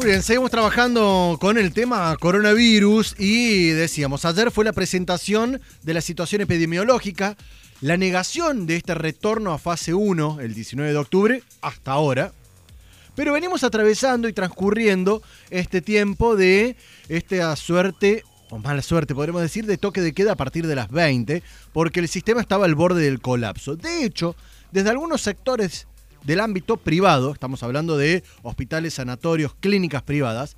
Muy bien, seguimos trabajando con el tema coronavirus y decíamos, ayer fue la presentación de la situación epidemiológica, la negación de este retorno a fase 1 el 19 de octubre hasta ahora, pero venimos atravesando y transcurriendo este tiempo de esta suerte, o mala suerte podríamos decir, de toque de queda a partir de las 20, porque el sistema estaba al borde del colapso. De hecho, desde algunos sectores del ámbito privado, estamos hablando de hospitales, sanatorios, clínicas privadas,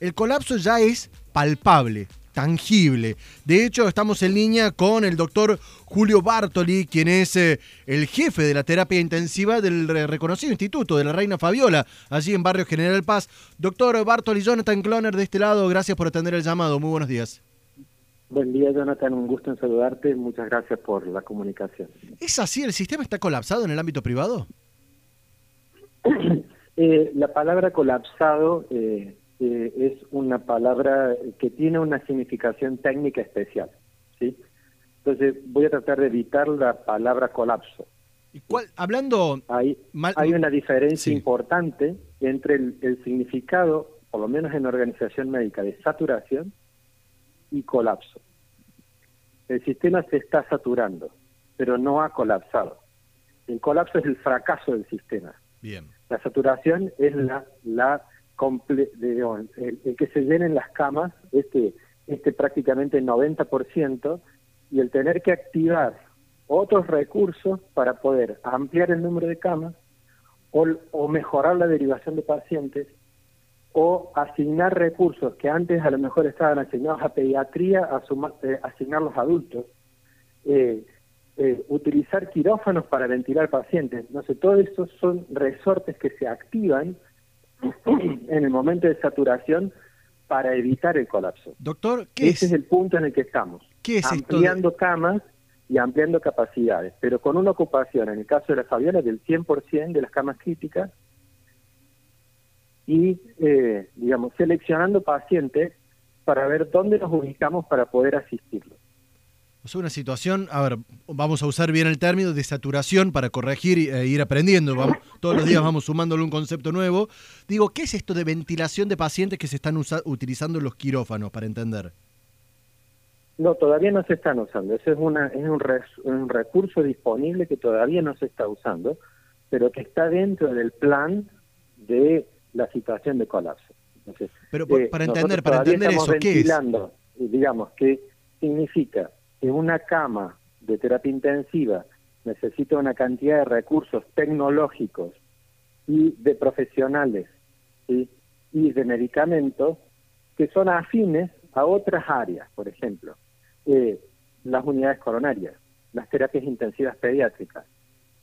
el colapso ya es palpable, tangible. De hecho, estamos en línea con el doctor Julio Bartoli, quien es eh, el jefe de la terapia intensiva del reconocido instituto de la Reina Fabiola, allí en Barrio General Paz. Doctor Bartoli, Jonathan Cloner de este lado, gracias por atender el llamado. Muy buenos días. Buen día, Jonathan. Un gusto en saludarte. Muchas gracias por la comunicación. ¿Es así? ¿El sistema está colapsado en el ámbito privado? Eh, la palabra colapsado eh, eh, es una palabra que tiene una significación técnica especial, ¿sí? Entonces voy a tratar de evitar la palabra colapso. ¿Y cuál, hablando... Hay, hay una diferencia importante entre el, significado, por lo menos en organización médica, de saturación y colapso. El sistema se está saturando, pero no ha colapsado. El colapso es el fracaso del sistema. Bien. La saturación es la, la el, que se llenen las camas, este, este prácticamente 90%, y el tener que activar otros recursos para poder ampliar el número de camas o, o mejorar la derivación de pacientes o asignar recursos que antes a lo mejor estaban asignados a pediatría, a eh, asignarlos a adultos. Eh, eh, utilizar quirófanos para ventilar pacientes. No sé, todos estos son resortes que se activan en el momento de saturación para evitar el colapso. Doctor, ¿qué Ese es? el punto en el que estamos. ¿Qué es ampliando camas y ampliando capacidades, pero con una ocupación, en el caso de la Fabiola, del 100% de las camas críticas y, eh, digamos, seleccionando pacientes para ver dónde nos ubicamos para poder asistirlos. Es una situación, a ver, vamos a usar bien el término de saturación para corregir e ir aprendiendo. todos los días vamos sumándole un concepto nuevo. Digo, ¿qué es esto de ventilación de pacientes que se están utilizando los quirófanos, para entender? No, todavía no se están usando. Ese es, una, es un, un recurso disponible que todavía no se está usando, pero que está dentro del plan de la situación de colapso. pero eh, para entender, para entender eso, ¿qué es? Digamos, ¿qué significa que una cama de terapia intensiva necesita una cantidad de recursos tecnológicos y de profesionales y de medicamentos que son afines a otras áreas, por ejemplo, eh, las unidades coronarias, las terapias intensivas pediátricas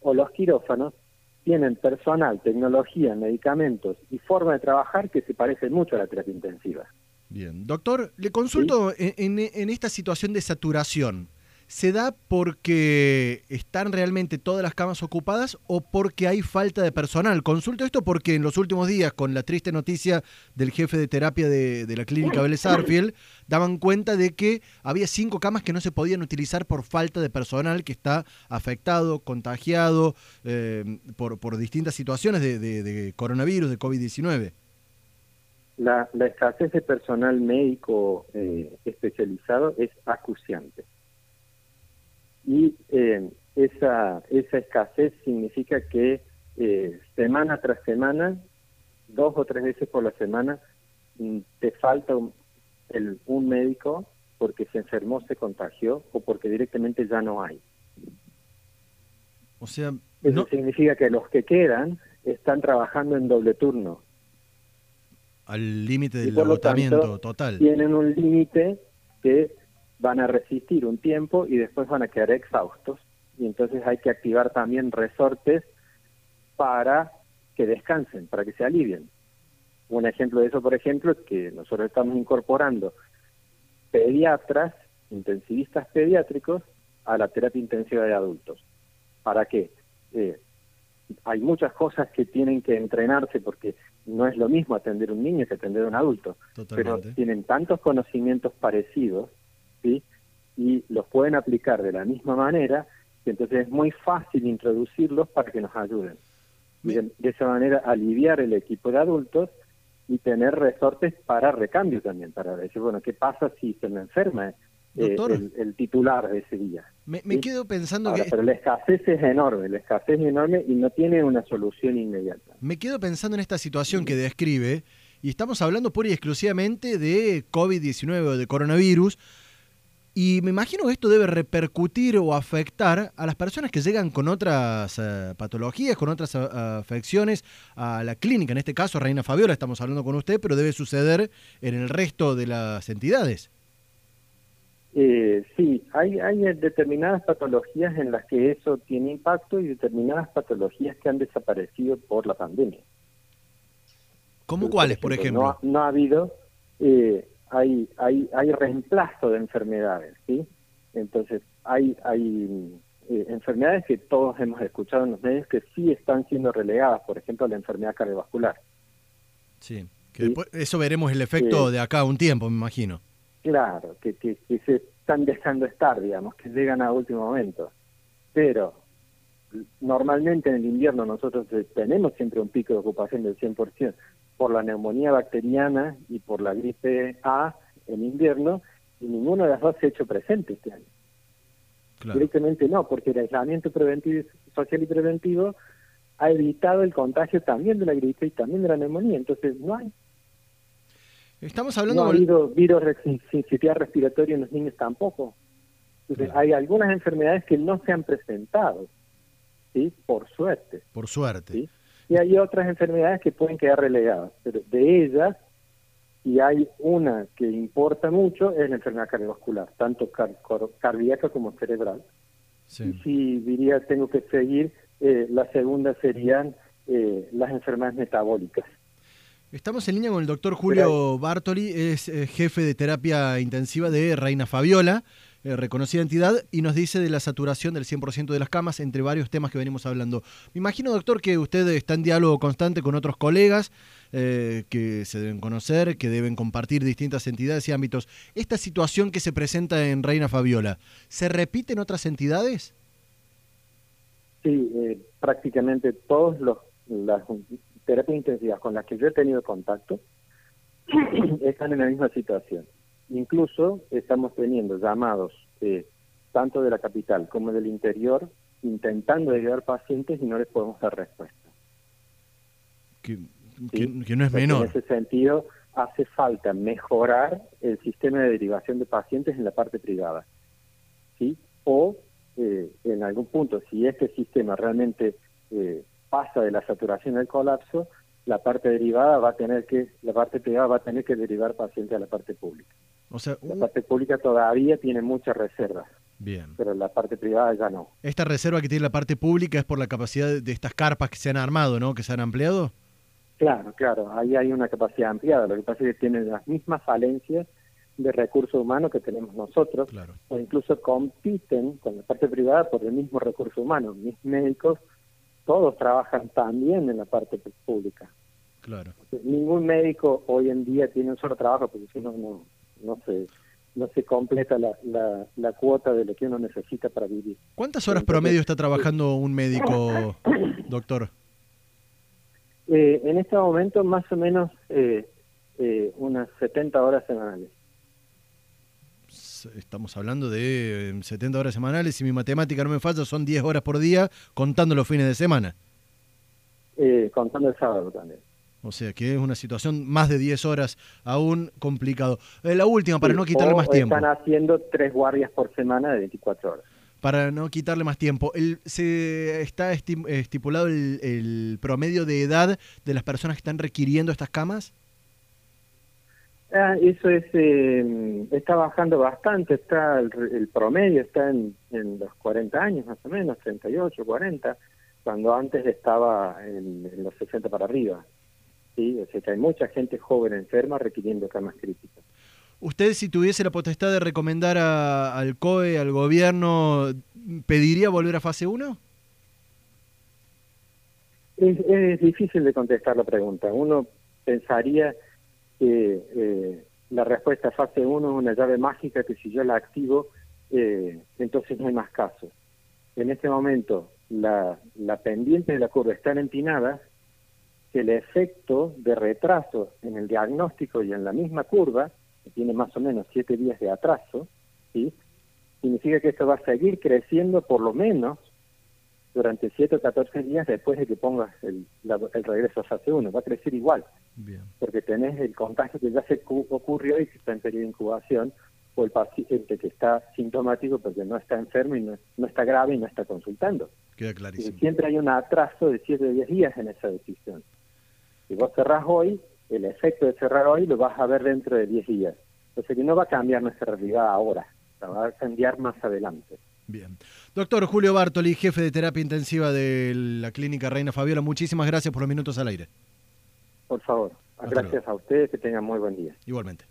o los quirófanos tienen personal, tecnología, medicamentos y forma de trabajar que se parecen mucho a la terapia intensiva. Bien, doctor, le consulto en, esta situación de saturación. ¿Se da porque están realmente todas las camas ocupadas o porque hay falta de personal? Consulto esto porque en los últimos días, con la triste noticia del jefe de terapia de, la clínica Vélez Arfiel, daban cuenta de que había cinco camas que no se podían utilizar por falta de personal que está afectado, contagiado eh, por, distintas situaciones de, de coronavirus, de COVID-19. La, escasez de personal médico eh, especializado es acuciante. Y eh, esa, esa escasez significa que eh, semana tras semana, dos o tres veces por la semana, mm, te falta un, el, un médico porque se enfermó, se contagió o porque directamente ya no hay. O sea, eso significa que los que quedan están trabajando en doble turno al límite del agotamiento total. Tienen un límite que van a resistir un tiempo y después van a quedar exhaustos. Y entonces hay que activar también resortes para que descansen, para que se alivien. Un ejemplo de eso, por ejemplo, es que nosotros estamos incorporando pediatras, intensivistas pediátricos, a la terapia intensiva de adultos. ¿Para qué? Eh, hay muchas cosas que tienen que entrenarse porque no es lo mismo atender un niño que atender a un adulto, pero tienen tantos conocimientos parecidos, ¿sí? Y los pueden aplicar de la misma manera, que entonces es muy fácil introducirlos para que nos ayuden. de esa manera aliviar el equipo de adultos y tener resortes para recambio también, para decir, bueno, ¿qué pasa si se me enferma eh, el, titular de ese día? Me, quedo pensando que... Pero la escasez es enorme, la escasez es enorme y no tiene una solución inmediata. Me quedo pensando en esta situación que describe, y estamos hablando pura y exclusivamente de COVID-19 o de coronavirus, y me imagino que esto debe repercutir o afectar a las personas que llegan con otras eh, patologías, con otras eh, afecciones a la clínica. En este caso, Reina Fabiola, estamos hablando con usted, pero debe suceder en el resto de las entidades. Eh, sí, hay, hay determinadas patologías en las que eso tiene impacto y determinadas patologías que han desaparecido por la pandemia. ¿Cómo cuáles, por ejemplo? No, ha habido... Eh, hay, hay, hay reemplazo de enfermedades, ¿sí? Entonces, hay, hay eh, enfermedades que todos hemos escuchado en los medios que sí están siendo relegadas, por ejemplo, la enfermedad cardiovascular. Sí, que eso veremos el efecto de acá a un tiempo, me imagino. Claro, que, que, que, se están dejando estar, digamos, que llegan a último momento. Pero normalmente en el invierno nosotros tenemos siempre un pico de ocupación del 100% por la neumonía bacteriana y por la gripe A en invierno, y ninguno de las dos se ha hecho presente este año. Directamente no, porque el aislamiento preventivo, social y preventivo ha evitado el contagio también de la gripe y también de la neumonía, entonces no hay. Estamos hablando no ha habido virus sincitial respiratorio en los niños tampoco. Entonces, hay algunas enfermedades que no se han presentado, ¿sí? Por suerte. Por suerte. ¿sí? y hay otras enfermedades que pueden quedar relegadas, pero de ellas, y hay una que importa mucho, es la enfermedad cardiovascular, tanto cardíaca como cerebral. Y si diría, tengo que seguir, eh, la segunda serían eh, las enfermedades metabólicas. Estamos en línea con el doctor Julio Bartoli, es eh, jefe de terapia intensiva de Reina Fabiola. Eh, reconocida entidad, y nos dice de la saturación del 100% de las camas, entre varios temas que venimos hablando. Me imagino, doctor, que usted está en diálogo constante con otros colegas eh, que se deben conocer, que deben compartir distintas entidades y ámbitos. ¿Esta situación que se presenta en Reina Fabiola, ¿se repite en otras entidades? Sí, prácticamente todas las terapias intensivas con las que yo he tenido contacto están en la misma situación. Incluso estamos teniendo llamados eh, tanto de la capital como del interior intentando ayudar pacientes y no les podemos dar respuesta. Que, no es menor. En ese sentido, hace falta mejorar el sistema de derivación de pacientes en la parte privada. ¿sí? O eh, en algún punto, si este sistema realmente eh, pasa de la saturación al colapso, la parte derivada va a tener que, la parte privada va a tener que derivar pacientes a la parte pública la parte pública todavía tiene muchas reservas. Bien. Pero la parte privada ya no. Esta reserva que tiene la parte pública es por la capacidad de estas carpas que se han armado, ¿no? Que se han ampliado. Claro, claro. Ahí hay una capacidad ampliada. Lo que pasa es que tienen las mismas falencias de recursos humanos que tenemos nosotros. Claro. O incluso compiten con la parte privada por el mismo recurso humano. Mis médicos, todos trabajan también en la parte pública. Claro. Ningún médico hoy en día tiene un solo trabajo, porque si no, no no se no se completa la, la, cuota de lo que uno necesita para vivir. ¿Cuántas horas promedio está trabajando un médico, doctor? Eh, en este momento más o menos eh, eh, unas 70 horas semanales. Estamos hablando de 70 horas semanales, si mi matemática no me falla, son 10 horas por día contando los fines de semana. contando el sábado también. O sea que es una situación más de 10 horas aún complicado. Eh, la última, para no quitarle más tiempo. Están haciendo tres guardias por semana de 24 horas. Para no quitarle más tiempo, el, ¿se está estipulado el, promedio de edad de las personas que están requiriendo estas camas? Ah, eso es eh, está bajando bastante, está el, promedio está en, en, los 40 años más o menos, 38, 40, cuando antes estaba en, en los 60 para arriba. ¿sí? O sea que hay mucha gente joven enferma requiriendo camas críticas. ¿Usted si tuviese la potestad de recomendar al COE, al gobierno, pediría volver a fase 1? Es, difícil de contestar la pregunta. Uno pensaría que eh, la respuesta fase 1 es una llave mágica que si yo la activo, eh, entonces no hay más casos. En este momento la, la pendiente de la curva está empinada que el efecto de retraso en el diagnóstico y en la misma curva, que tiene más o menos siete días de atraso, ¿sí? significa que esto va a seguir creciendo por lo menos durante 7 o 14 días después de que pongas el, el regreso a fase 1. Va a crecer igual, porque tenés el contagio que ya se ocurrió y que está en periodo de incubación, o el paciente que está sintomático porque no está enfermo y no, está grave y no está consultando. Queda clarísimo. siempre hay un atraso de 7 o 10 días en esa decisión. Si vos cerrás hoy, el efecto de cerrar hoy lo vas a ver dentro de 10 días. Entonces que no va a cambiar nuestra realidad ahora, va a cambiar más adelante. Bien. Doctor Julio Bartoli, jefe de terapia intensiva de la Clínica Reina Fabiola, muchísimas gracias por los minutos al aire. Por favor, gracias a ustedes, que tengan muy buen día. Igualmente.